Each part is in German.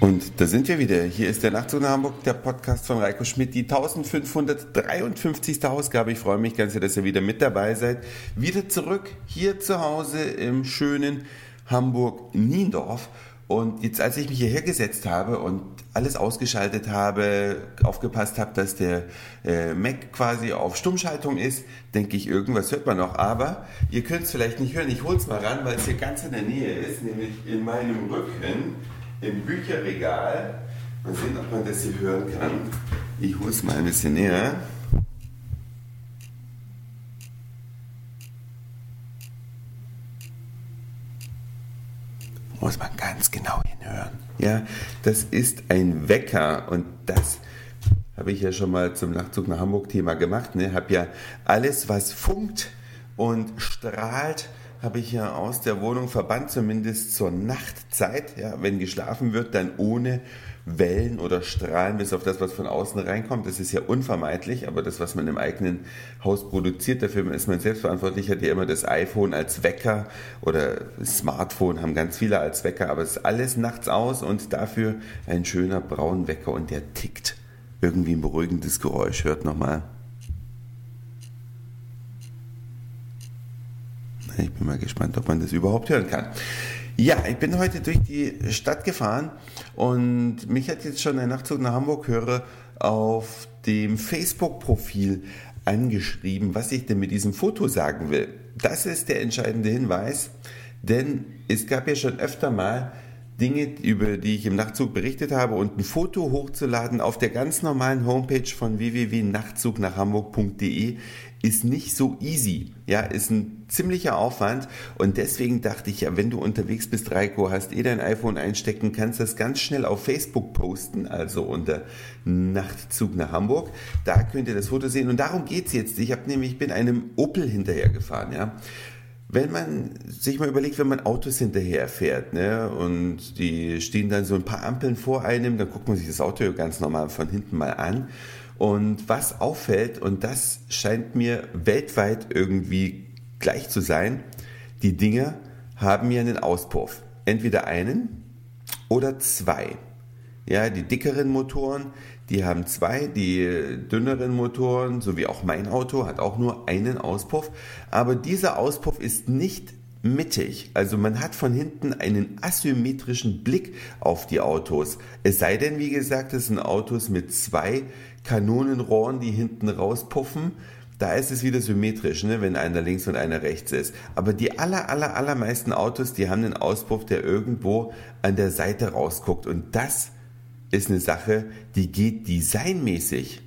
Und da sind wir wieder. Hier ist der Nachtzug nach Hamburg, der Podcast von Reiko Schmidt, die 1553. Ausgabe. Ich freue mich ganz sehr, dass ihr wieder mit dabei seid. Wieder zurück hier zu Hause im schönen Hamburg-Niendorf. Und jetzt, als ich mich hierher gesetzt habe und alles ausgeschaltet habe, aufgepasst habe, dass der äh, Mac quasi auf Stummschaltung ist, denke ich, irgendwas hört man noch. Aber ihr könnt es vielleicht nicht hören. Ich hole es mal ran, weil es hier ganz in der Nähe ist, nämlich in meinem Rücken im Bücherregal. Mal sehen, ob man das hier hören kann. Ich hole es mal ein bisschen näher. Muss man ganz genau hinhören. Ja, das ist ein Wecker und das habe ich ja schon mal zum Nachtzug nach Hamburg Thema gemacht. Ne? Habe ja alles, was funkt und strahlt, habe ich ja aus der Wohnung verbannt, zumindest zur Nachtzeit. Ja, wenn geschlafen wird, dann ohne Wellen oder Strahlen bis auf das, was von außen reinkommt. Das ist ja unvermeidlich, aber das, was man im eigenen Haus produziert, dafür ist man selbstverantwortlich, hat ja immer das iPhone als Wecker oder Smartphone haben ganz viele als Wecker, aber es ist alles nachts aus und dafür ein schöner Braunwecker und der tickt. Irgendwie ein beruhigendes Geräusch. Hört nochmal. Ich bin mal gespannt, ob man das überhaupt hören kann. Ja, ich bin heute durch die Stadt gefahren und mich hat jetzt schon ein Nachtzug nach Hamburg höre auf dem Facebook-Profil angeschrieben, was ich denn mit diesem Foto sagen will. Das ist der entscheidende Hinweis, denn es gab ja schon öfter mal Dinge, über die ich im Nachtzug berichtet habe und ein Foto hochzuladen auf der ganz normalen Homepage von www.nachtzugnachhamburg.de ist nicht so easy. Ja, ist ein ziemlicher Aufwand und deswegen dachte ich ja, wenn du unterwegs bist, Reiko, hast eh dein iPhone einstecken, kannst das ganz schnell auf Facebook posten, also unter Nachtzug nach Hamburg. Da könnt ihr das Foto sehen und darum geht's jetzt. Ich habe nämlich, ich bin einem Opel hinterhergefahren, ja wenn man sich mal überlegt, wenn man Autos hinterher fährt, ne, und die stehen dann so ein paar Ampeln vor einem, dann guckt man sich das Auto ganz normal von hinten mal an. Und was auffällt, und das scheint mir weltweit irgendwie gleich zu sein, die Dinger haben ja einen Auspuff. Entweder einen oder zwei. Ja, die dickeren Motoren, die haben zwei, die dünneren Motoren, so wie auch mein Auto, hat auch nur einen Auspuff. Aber dieser Auspuff ist nicht mittig. Also man hat von hinten einen asymmetrischen Blick auf die Autos. Es sei denn, wie gesagt, es sind Autos mit zwei Kanonenrohren, die hinten rauspuffen. Da ist es wieder symmetrisch, ne, wenn einer links und einer rechts ist. Aber die aller, aller, allermeisten Autos, die haben einen Auspuff, der irgendwo an der Seite rausguckt. Und das ist eine Sache, die geht designmäßig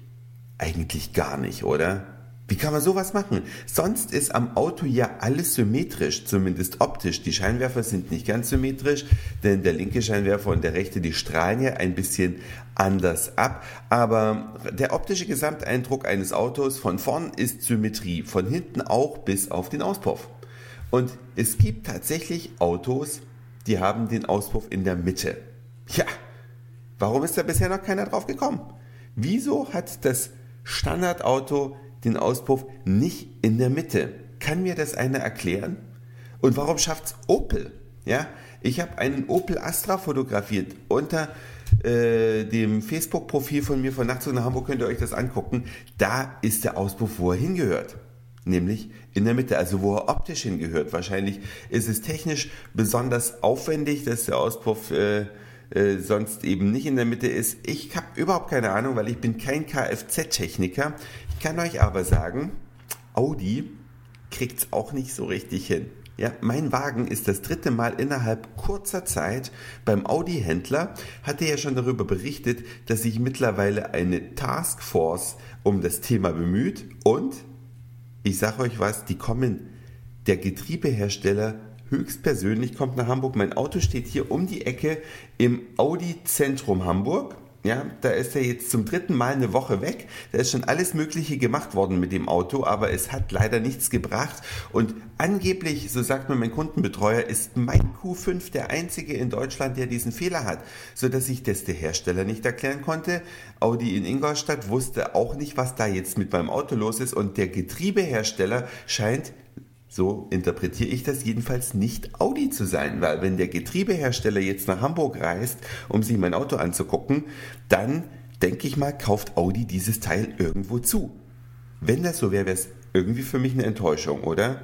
eigentlich gar nicht, oder? Wie kann man sowas machen? Sonst ist am Auto ja alles symmetrisch, zumindest optisch. Die Scheinwerfer sind nicht ganz symmetrisch, denn der linke Scheinwerfer und der rechte, die strahlen ja ein bisschen anders ab. Aber der optische Gesamteindruck eines Autos von vorn ist Symmetrie, von hinten auch bis auf den Auspuff. Und es gibt tatsächlich Autos, die haben den Auspuff in der Mitte. Ja, Warum ist da bisher noch keiner drauf gekommen? Wieso hat das Standardauto den Auspuff nicht in der Mitte? Kann mir das einer erklären? Und warum schafft's Opel? Ja, ich habe einen Opel Astra fotografiert unter äh, dem Facebook-Profil von mir von Nachtzug nach Hamburg könnt ihr euch das angucken. Da ist der Auspuff, wo er hingehört. Nämlich in der Mitte, also wo er optisch hingehört. Wahrscheinlich ist es technisch besonders aufwendig, dass der Auspuff äh, äh, sonst eben nicht in der Mitte ist. Ich habe überhaupt keine Ahnung, weil ich bin kein Kfz-Techniker. Ich kann euch aber sagen, Audi kriegt's auch nicht so richtig hin. Ja, mein Wagen ist das dritte Mal innerhalb kurzer Zeit beim Audi-Händler. Hatte ja schon darüber berichtet, dass sich mittlerweile eine Taskforce um das Thema bemüht. Und ich sage euch was, die kommen der Getriebehersteller höchstpersönlich kommt nach Hamburg. Mein Auto steht hier um die Ecke im Audi Zentrum Hamburg. Ja, da ist er jetzt zum dritten Mal eine Woche weg. Da ist schon alles Mögliche gemacht worden mit dem Auto, aber es hat leider nichts gebracht. Und angeblich, so sagt mir mein Kundenbetreuer, ist mein Q5 der einzige in Deutschland, der diesen Fehler hat, so dass ich das der Hersteller nicht erklären konnte. Audi in Ingolstadt wusste auch nicht, was da jetzt mit meinem Auto los ist und der Getriebehersteller scheint So interpretiere ich das jedenfalls nicht Audi zu sein, weil wenn der Getriebehersteller jetzt nach Hamburg reist, um sich mein Auto anzugucken, dann denke ich mal, kauft Audi dieses Teil irgendwo zu. Wenn das so wäre, wäre es irgendwie für mich eine Enttäuschung, oder?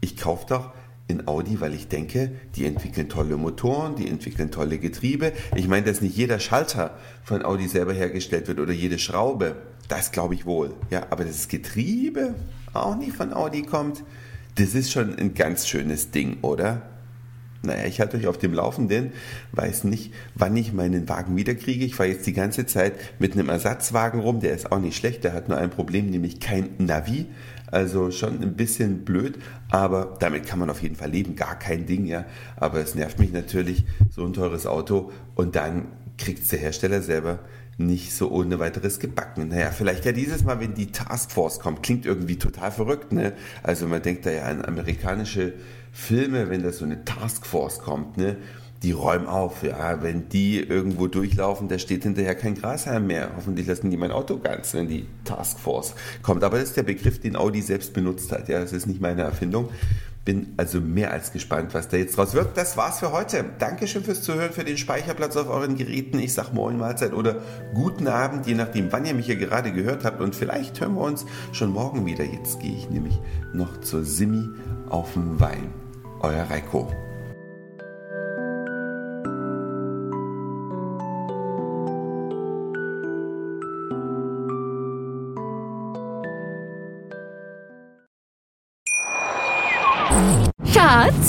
Ich kaufe doch in Audi, weil ich denke, die entwickeln tolle Motoren, die entwickeln tolle Getriebe. Ich meine, dass nicht jeder Schalter von Audi selber hergestellt wird oder jede Schraube. Das glaube ich wohl. Ja, aber das Getriebe auch nicht von Audi kommt, das ist schon ein ganz schönes Ding, oder? Naja, ich halte euch auf dem Laufenden, weiß nicht, wann ich meinen Wagen wiederkriege. Ich fahre jetzt die ganze Zeit mit einem Ersatzwagen rum, der ist auch nicht schlecht, der hat nur ein Problem, nämlich kein Navi. Also schon ein bisschen blöd, aber damit kann man auf jeden Fall leben, gar kein Ding, ja. Aber es nervt mich natürlich, so ein teures Auto und dann kriegt es der Hersteller selber nicht so ohne weiteres gebacken. Naja, vielleicht ja dieses Mal, wenn die Taskforce kommt, klingt irgendwie total verrückt, ne? Also man denkt da ja an amerikanische Filme, wenn da so eine Taskforce kommt, ne? Die räumen auf, ja. Wenn die irgendwo durchlaufen, da steht hinterher kein Grashalm mehr. Hoffentlich lassen die mein Auto ganz, wenn die Taskforce kommt. Aber das ist der Begriff, den Audi selbst benutzt hat. Ja, das ist nicht meine Erfindung. Bin also mehr als gespannt, was da jetzt draus wird. Das war's für heute. Dankeschön fürs Zuhören, für den Speicherplatz auf euren Geräten. Ich sag Moin Mahlzeit oder guten Abend, je nachdem, wann ihr mich hier gerade gehört habt. Und vielleicht hören wir uns schon morgen wieder. Jetzt gehe ich nämlich noch zur Simi auf den Wein. Euer Reiko.